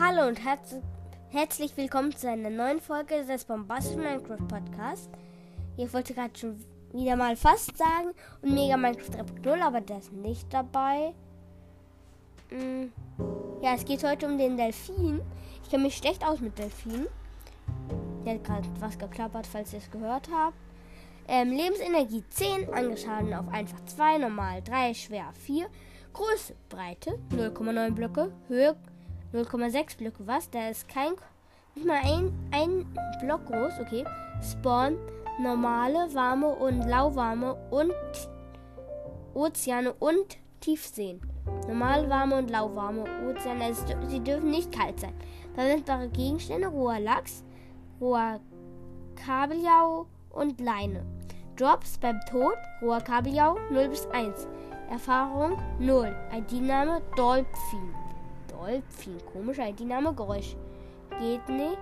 Hallo und herz herzlich willkommen zu einer neuen Folge des Bombastischen Minecraft Podcast. Ich wollte gerade schon wieder mal fast sagen und Mega Minecraft 3.0, aber der ist nicht dabei. Hm. Ja, es geht heute um den Delfin. Ich kenne mich schlecht aus mit Delfinen. Der hat gerade was geklappert, falls ihr es gehört habt. Ähm, Lebensenergie 10, angeschaden auf einfach 2, normal 3, schwer 4. Größe, Breite 0,9 Blöcke, Höhe 0,6 Blöcke, was? Da ist kein, nicht mal ein, ein Block groß, okay. Spawn, normale, warme und lauwarme und Ozeane und Tiefseen. Normale, warme und lauwarme Ozeane, also sie dürfen nicht kalt sein. Verwendbare Gegenstände, roher Lachs, roher Kabeljau und Leine. Drops beim Tod, roher Kabeljau 0 bis 1. Erfahrung 0. ID-Name Dolphin. Dolphin. Komischer ID-Name Geräusch. Geht nicht.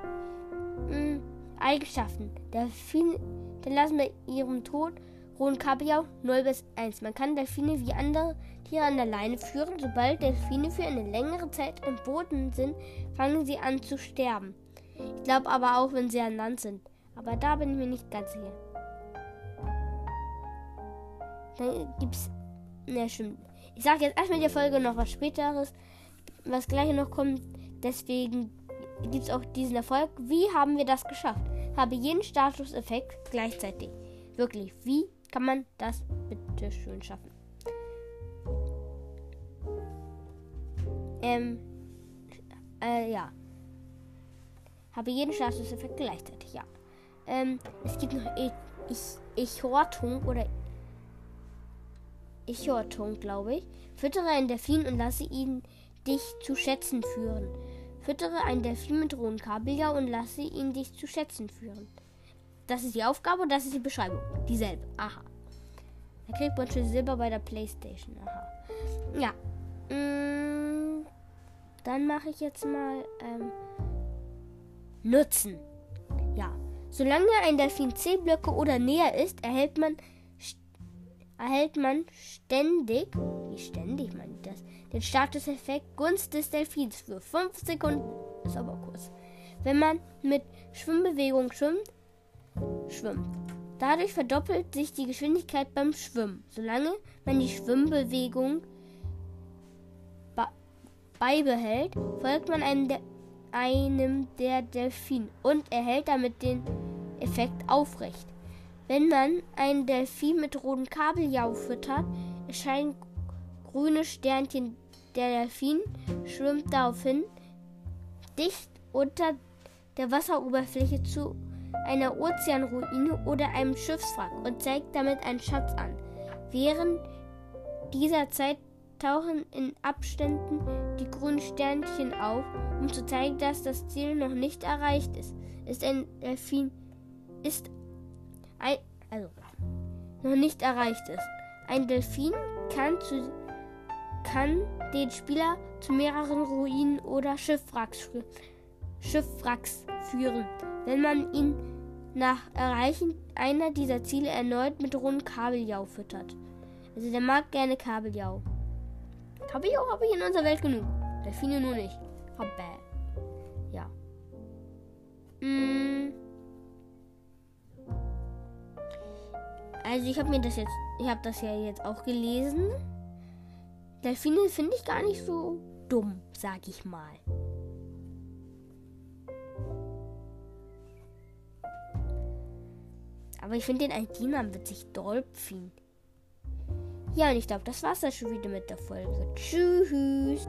Hm. Eigenschaften. Delfine lassen bei ihrem Tod rohen Kabeljau 0 bis 1. Man kann Delfine wie andere Tiere an der Leine führen. Sobald Delfine für eine längere Zeit im Boden sind, fangen sie an zu sterben. Ich glaube aber auch, wenn sie an Land sind. Aber da bin ich mir nicht ganz sicher. Dann gibt's Ne, stimmt. Ich sage jetzt erstmal der Folge noch was späteres, was gleich noch kommt. Deswegen gibt es auch diesen Erfolg. Wie haben wir das geschafft? Habe jeden Statuseffekt gleichzeitig. Wirklich, wie kann man das bitte schön schaffen? Ähm, äh, ja. Habe jeden Statuseffekt gleichzeitig, ja. Ähm, es gibt noch ich, ich, ich Hortung oder Ichorton, glaube ich. Füttere einen Delfin und lasse ihn dich zu Schätzen führen. Füttere einen Delfin mit rohen Kabeljau und lasse ihn dich zu Schätzen führen. Das ist die Aufgabe das ist die Beschreibung. Dieselbe. Aha. Da kriegt man schon Silber bei der Playstation. Aha. Ja. Mm, dann mache ich jetzt mal ähm, Nutzen. Ja. Solange ein Delfin 10 Blöcke oder näher ist, erhält man erhält man ständig, wie ständig man das, den Statuseffekt Gunst des Delfins für 5 Sekunden. Ist aber kurz. Wenn man mit Schwimmbewegung schwimmt, schwimmt. Dadurch verdoppelt sich die Geschwindigkeit beim Schwimmen, solange man die Schwimmbewegung beibehält, folgt man einem, De einem der Delfin und erhält damit den Effekt aufrecht. Wenn man einen Delfin mit rotem Kabeljau füttert, erscheinen grüne Sternchen. Der Delfin schwimmt daraufhin dicht unter der Wasseroberfläche zu einer Ozeanruine oder einem Schiffswrack und zeigt damit einen Schatz an. Während dieser Zeit tauchen in Abständen die grünen Sternchen auf, um zu zeigen, dass das Ziel noch nicht erreicht ist. Ist ein Delfin ist ein, also noch nicht erreicht ist. Ein Delfin kann, zu, kann den Spieler zu mehreren Ruinen oder Schiffwracks, Schiffwracks führen, wenn man ihn nach Erreichen einer dieser Ziele erneut mit rohem Kabeljau füttert. Also der mag gerne Kabeljau. Kabeljau habe ich in unserer Welt genug. Delfine nur nicht. Aber ja. Mm. Also ich habe mir das jetzt, ich habe das ja jetzt auch gelesen. Delfine finde ich gar nicht so dumm, sag ich mal. Aber ich finde den ID-Namen witzig, Dolphin. Ja, und ich glaube, das war's dann schon wieder mit der Folge. Tschüss.